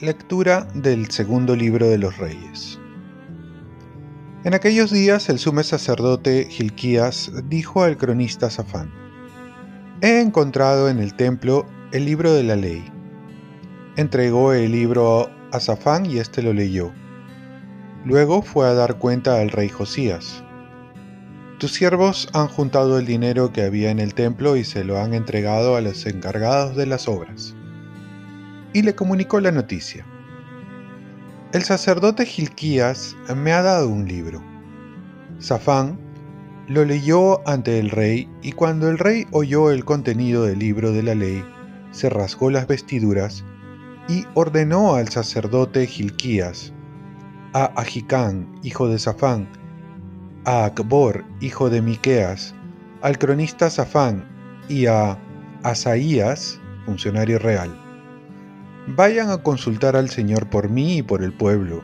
Lectura del segundo libro de los Reyes. En aquellos días el sumo sacerdote Gilquías dijo al cronista Safán, He encontrado en el templo el libro de la ley. Entregó el libro a Safán y éste lo leyó. Luego fue a dar cuenta al rey Josías. Tus siervos han juntado el dinero que había en el templo y se lo han entregado a los encargados de las obras y le comunicó la noticia. El sacerdote Gilquías me ha dado un libro. Safán lo leyó ante el rey y cuando el rey oyó el contenido del libro de la ley, se rasgó las vestiduras y ordenó al sacerdote Gilquías, a Agicán, hijo de Safán, a Acbor, hijo de Miqueas, al cronista Safán y a Asaías, funcionario real Vayan a consultar al Señor por mí y por el pueblo,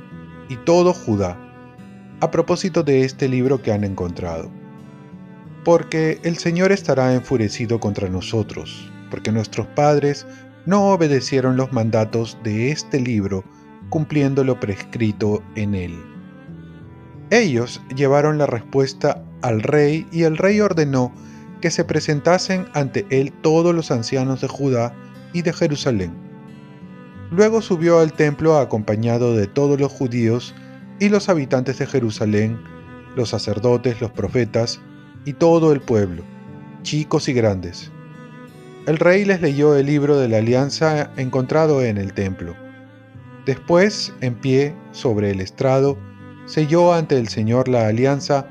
y todo Judá, a propósito de este libro que han encontrado. Porque el Señor estará enfurecido contra nosotros, porque nuestros padres no obedecieron los mandatos de este libro, cumpliendo lo prescrito en él. Ellos llevaron la respuesta al rey y el rey ordenó que se presentasen ante él todos los ancianos de Judá y de Jerusalén Luego subió al templo acompañado de todos los judíos y los habitantes de Jerusalén, los sacerdotes, los profetas y todo el pueblo, chicos y grandes. El rey les leyó el libro de la alianza encontrado en el templo. Después, en pie, sobre el estrado, selló ante el Señor la alianza,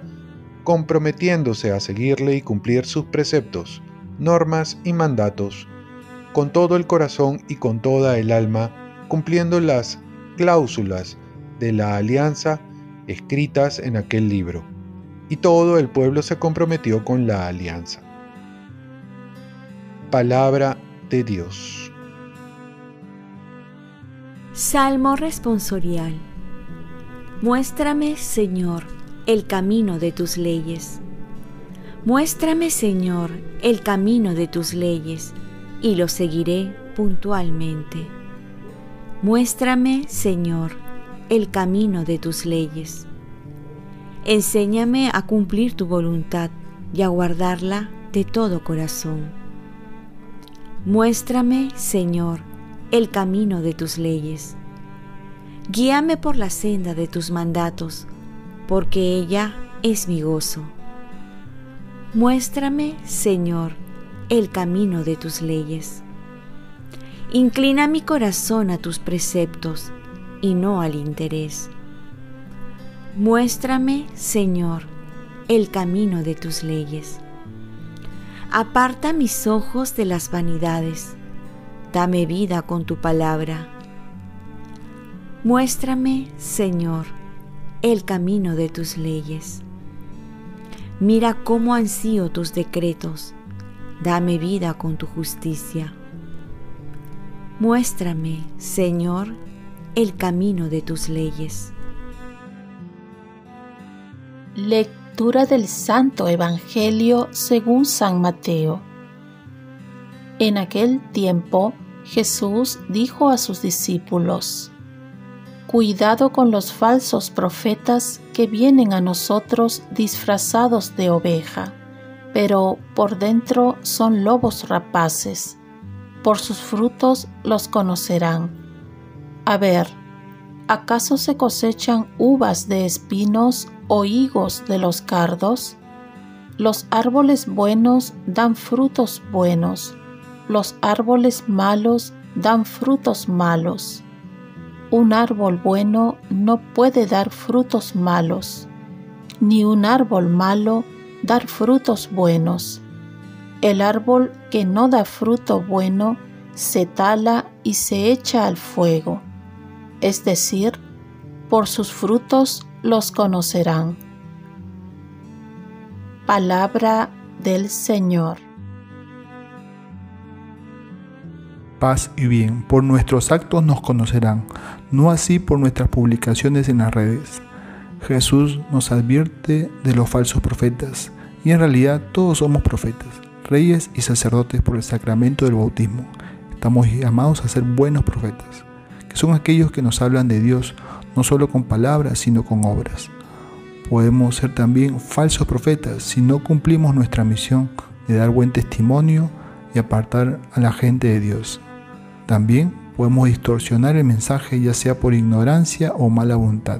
comprometiéndose a seguirle y cumplir sus preceptos, normas y mandatos con todo el corazón y con toda el alma, cumpliendo las cláusulas de la alianza escritas en aquel libro. Y todo el pueblo se comprometió con la alianza. Palabra de Dios. Salmo responsorial. Muéstrame, Señor, el camino de tus leyes. Muéstrame, Señor, el camino de tus leyes y lo seguiré puntualmente. Muéstrame, Señor, el camino de tus leyes. Enséñame a cumplir tu voluntad y a guardarla de todo corazón. Muéstrame, Señor, el camino de tus leyes. Guíame por la senda de tus mandatos, porque ella es mi gozo. Muéstrame, Señor, el camino de tus leyes. Inclina mi corazón a tus preceptos y no al interés. Muéstrame, Señor, el camino de tus leyes. Aparta mis ojos de las vanidades. Dame vida con tu palabra. Muéstrame, Señor, el camino de tus leyes. Mira cómo ansío tus decretos Dame vida con tu justicia. Muéstrame, Señor, el camino de tus leyes. Lectura del Santo Evangelio según San Mateo. En aquel tiempo Jesús dijo a sus discípulos, Cuidado con los falsos profetas que vienen a nosotros disfrazados de oveja pero por dentro son lobos rapaces. Por sus frutos los conocerán. A ver, ¿acaso se cosechan uvas de espinos o higos de los cardos? Los árboles buenos dan frutos buenos, los árboles malos dan frutos malos. Un árbol bueno no puede dar frutos malos, ni un árbol malo dar frutos buenos. El árbol que no da fruto bueno se tala y se echa al fuego. Es decir, por sus frutos los conocerán. Palabra del Señor. Paz y bien, por nuestros actos nos conocerán, no así por nuestras publicaciones en las redes. Jesús nos advierte de los falsos profetas y en realidad todos somos profetas, reyes y sacerdotes por el sacramento del bautismo. Estamos llamados a ser buenos profetas, que son aquellos que nos hablan de Dios no solo con palabras, sino con obras. Podemos ser también falsos profetas si no cumplimos nuestra misión de dar buen testimonio y apartar a la gente de Dios. También podemos distorsionar el mensaje ya sea por ignorancia o mala voluntad.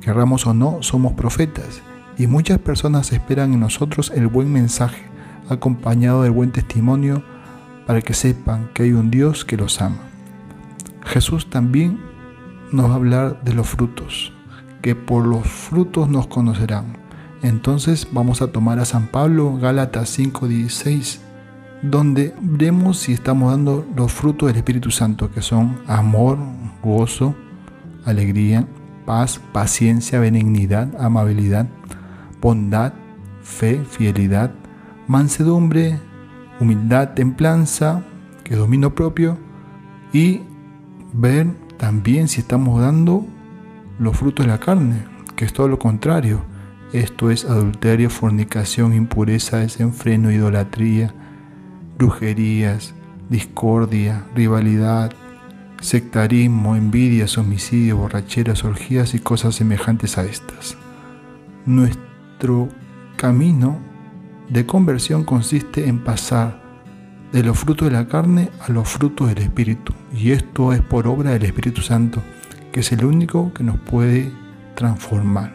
Querramos o no, somos profetas y muchas personas esperan en nosotros el buen mensaje acompañado del buen testimonio para que sepan que hay un Dios que los ama. Jesús también nos va a hablar de los frutos, que por los frutos nos conocerán. Entonces vamos a tomar a San Pablo, Gálatas 5:16, donde vemos si estamos dando los frutos del Espíritu Santo, que son amor, gozo, alegría, paz, paciencia, benignidad, amabilidad, bondad, fe, fidelidad, mansedumbre, humildad, templanza, que es dominio propio, y ver también si estamos dando los frutos de la carne, que es todo lo contrario. Esto es adulterio, fornicación, impureza, desenfreno, idolatría, brujerías, discordia, rivalidad, sectarismo, envidias, homicidios, borracheras, orgías y cosas semejantes a estas. Nuestro camino de conversión consiste en pasar de los frutos de la carne a los frutos del Espíritu. Y esto es por obra del Espíritu Santo, que es el único que nos puede transformar.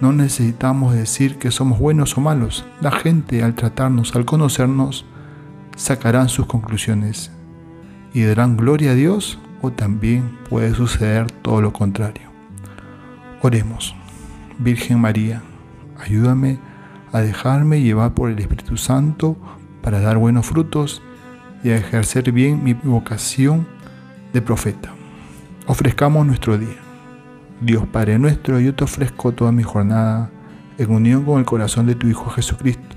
No necesitamos decir que somos buenos o malos. La gente al tratarnos, al conocernos, sacarán sus conclusiones y darán gloria a Dios o también puede suceder todo lo contrario. Oremos. Virgen María, Ayúdame a dejarme llevar por el Espíritu Santo para dar buenos frutos y a ejercer bien mi vocación de profeta. Ofrezcamos nuestro día. Dios Padre nuestro, yo te ofrezco toda mi jornada en unión con el corazón de tu Hijo Jesucristo,